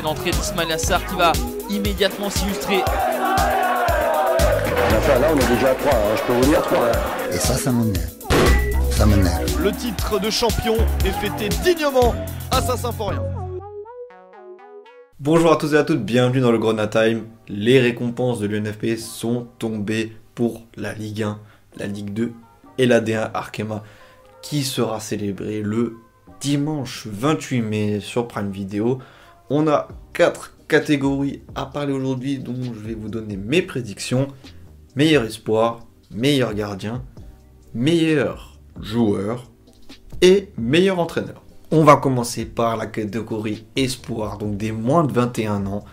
et l'entrée d'Ismail Assar qui va immédiatement s'illustrer. là, on est déjà à 3, hein, je peux vous dire 3. Et ça, ça m'énerve. Ça m'énerve. Le titre de champion est fêté dignement à Saint-Symphorien. Bonjour à tous et à toutes, bienvenue dans le Grenat Time. Les récompenses de l'UNFP sont tombées pour la Ligue 1, la Ligue 2 et la D1 Arkema qui sera célébrée le dimanche 28 mai sur Prime Video. On a 4 catégories à parler aujourd'hui dont je vais vous donner mes prédictions. Meilleur espoir, meilleur gardien, meilleur joueur et meilleur entraîneur. On va commencer par la catégorie espoir, donc des moins de 21 ans.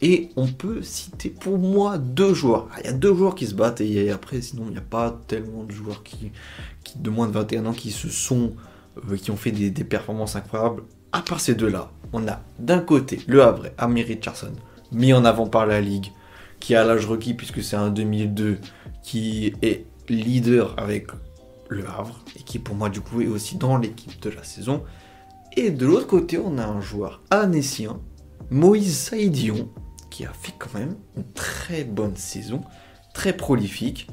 Et on peut citer pour moi deux joueurs. Ah, il y a deux joueurs qui se battent et après, sinon, il n'y a pas tellement de joueurs qui, qui, de moins de 21 ans qui se sont, euh, qui ont fait des, performances incroyables. À part ces deux-là, on a d'un côté le Havre, Amir Richardson, mis en avant par la Ligue, qui a l'âge requis puisque c'est un 2002, qui est leader avec le Havre, et qui pour moi du coup est aussi dans l'équipe de la saison. Et de l'autre côté, on a un joueur anessien, Moïse Saïdion, qui a fait quand même une très bonne saison, très prolifique,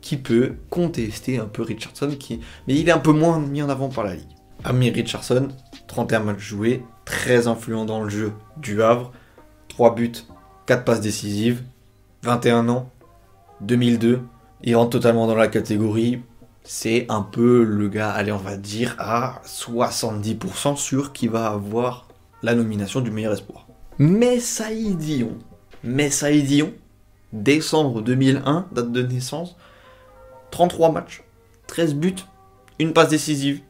qui peut contester un peu Richardson, qui... mais il est un peu moins mis en avant par la Ligue. Amir Richardson, 31 matchs joués, très influent dans le jeu du Havre, 3 buts, 4 passes décisives, 21 ans, 2002, il rentre totalement dans la catégorie. C'est un peu le gars, allez, on va dire à 70% sûr qu'il va avoir la nomination du meilleur espoir. Mais Saïdion, mais Saïdion, décembre 2001, date de naissance, 33 matchs, 13 buts, une passe décisive,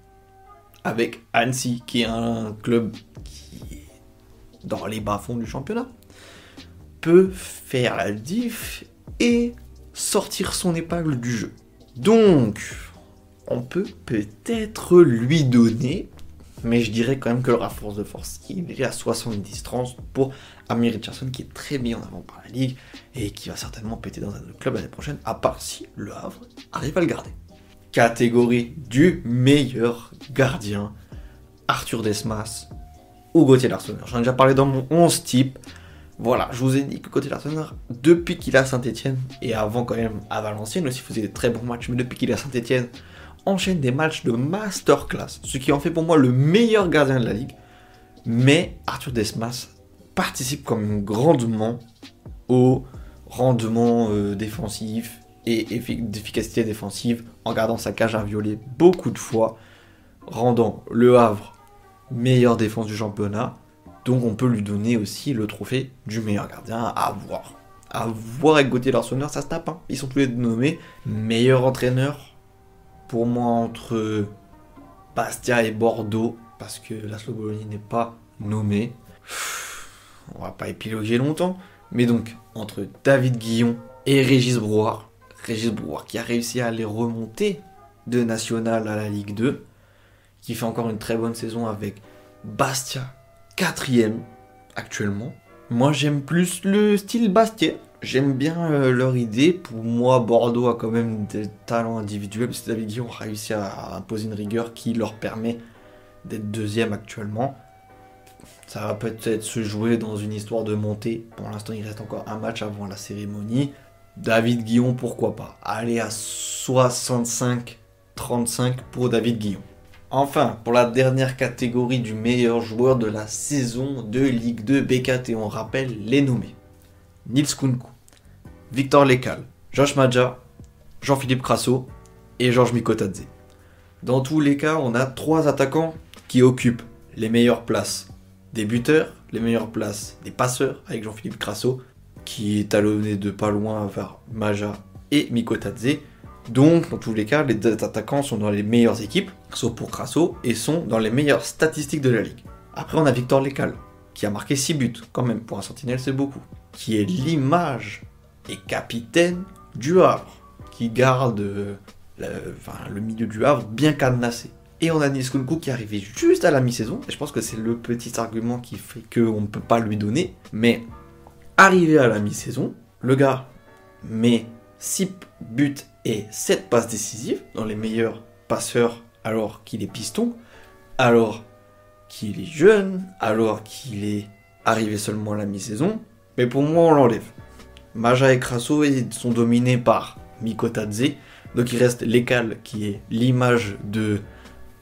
avec Annecy, qui est un club qui est dans les bas-fonds du championnat, peut faire la diff et sortir son épingle du jeu. Donc, on peut peut-être lui donner, mais je dirais quand même que le rapport de force, il est à 70-30 pour Amir Richardson, qui est très bien en avant par la ligue et qui va certainement péter dans un autre club l'année prochaine, à part si le Havre arrive à le garder. Catégorie du meilleur gardien, Arthur Desmas ou Gauthier Larsonneur. J'en ai déjà parlé dans mon 11 type. Voilà, je vous ai dit que côté Larsonneur, depuis qu'il à Saint-Etienne, et avant quand même à Valenciennes aussi, faisait des très bons matchs, mais depuis qu'il à Saint-Etienne, enchaîne des matchs de masterclass, ce qui en fait pour moi le meilleur gardien de la ligue. Mais Arthur Desmas participe quand même grandement au rendement euh, défensif et d'efficacité défensive en gardant sa cage inviolée beaucoup de fois, rendant le Havre meilleure défense du championnat donc on peut lui donner aussi le trophée du meilleur gardien à voir. À voir avec Gauthier Larsonneur, ça se tape. Hein. Ils sont tous les deux nommés. Meilleur entraîneur, pour moi, entre Bastia et Bordeaux, parce que la Bologna n'est pas nommé. On va pas épiloguer longtemps. Mais donc, entre David Guillon et Régis Brouard. Régis Brouard qui a réussi à les remonter de National à la Ligue 2. Qui fait encore une très bonne saison avec Bastia quatrième actuellement. Moi j'aime plus le style Bastia. J'aime bien euh, leur idée. Pour moi, Bordeaux a quand même des talents individuels. Parce que David Guillaume a réussi à imposer une rigueur qui leur permet d'être deuxième actuellement. Ça va peut-être se jouer dans une histoire de montée. Pour l'instant, il reste encore un match avant la cérémonie. David Guillon, pourquoi pas Aller à 65-35 pour David Guillon. Enfin, pour la dernière catégorie du meilleur joueur de la saison de Ligue 2 BKT, on rappelle les nommés. Nils Kunku, Victor Lekal, Josh Maja, Jean-Philippe Crasso et Georges Mikotadze. Dans tous les cas, on a trois attaquants qui occupent les meilleures places des buteurs, les meilleures places des passeurs avec Jean-Philippe Crasso qui est talonné de pas loin vers Maja et Mikotadze donc, dans tous les cas, les deux attaquants sont dans les meilleures équipes, sauf pour Crasso, et sont dans les meilleures statistiques de la ligue. Après, on a Victor Lecal, qui a marqué 6 buts, quand même, pour un sentinelle, c'est beaucoup. Qui est l'image et capitaine du Havre, qui garde euh, le, milieu du Havre bien cadenassé. Et on a Niskunku qui est arrivé juste à la mi-saison, et je pense que c'est le petit argument qui fait qu'on ne peut pas lui donner, mais arrivé à la mi-saison, le gars met 6 buts et 7 passes décisives dans les meilleurs passeurs alors qu'il est piston, alors qu'il est jeune, alors qu'il est arriver seulement à la mi-saison, mais pour moi on l'enlève. Maja et Crasso sont dominés par Mikotadze, donc il reste Lekal qui est l'image de,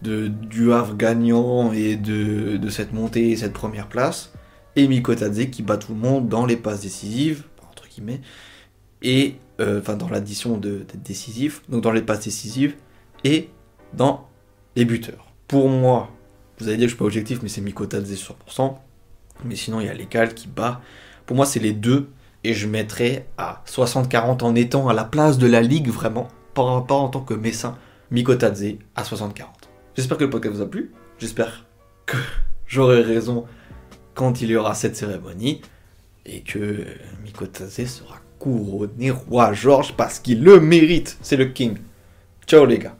de, du Havre gagnant et de, de cette montée et cette première place, et Mikotadze qui bat tout le monde dans les passes décisives, entre guillemets, et euh, enfin dans l'addition de, d'être décisif, donc dans les passes décisives et dans les buteurs. Pour moi, vous allez dire que je suis pas objectif, mais c'est Mikotadze 100%. Mais sinon, il y a Lekal qui bat. Pour moi, c'est les deux. Et je mettrais à 60-40 en étant à la place de la ligue, vraiment. Pas, pas en tant que Messin. Mikotadze à 60-40. J'espère que le podcast vous a plu. J'espère que j'aurai raison quand il y aura cette cérémonie. Et que Mikotadze sera couronné roi Georges parce qu'il le mérite. C'est le king. Ciao les gars.